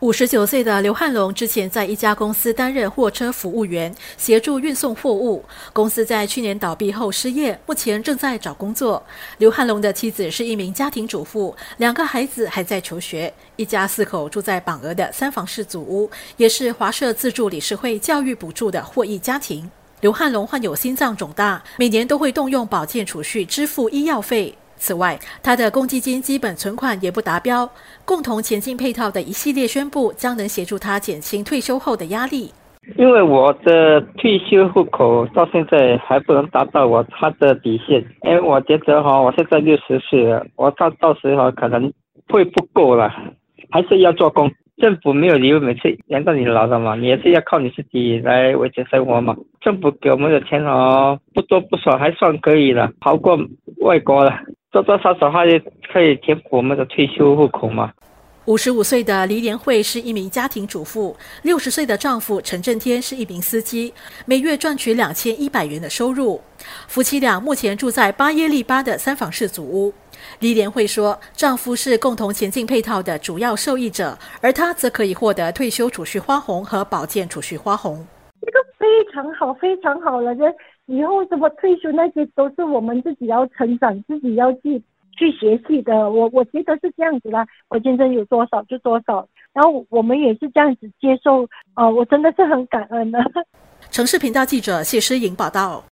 五十九岁的刘汉龙之前在一家公司担任货车服务员，协助运送货物。公司在去年倒闭后失业，目前正在找工作。刘汉龙的妻子是一名家庭主妇，两个孩子还在求学，一家四口住在榜鹅的三房式祖屋，也是华社自助理事会教育补助的获益家庭。刘汉龙患有心脏肿大，每年都会动用保健储蓄支付医药费。此外，他的公积金基本存款也不达标。共同前进配套的一系列宣布，将能协助他减轻退休后的压力。因为我的退休户口到现在还不能达到我他的底线，因为我觉得哈，我现在六十岁了，我到到时候可能会不够了，还是要做工。政府没有理由每次养到你老的嘛，你也是要靠你自己来维持生活嘛。政府给我们的钱哦，不多不少，还算可以了，好过外国了。多多少少还可以填补我们的退休户口吗。五十五岁的黎莲慧是一名家庭主妇，六十岁的丈夫陈振天是一名司机，每月赚取两千一百元的收入。夫妻俩目前住在巴耶利巴的三房式祖屋。黎莲慧说，丈夫是共同前进配套的主要受益者，而她则可以获得退休储蓄花红和保健储蓄花红。这个非常好，非常好了，这。以后什么退休那些都是我们自己要成长，自己要去去学习的。我我觉得是这样子啦，我今生有多少就多少，然后我们也是这样子接受。呃，我真的是很感恩的。城市频道记者谢诗颖报道。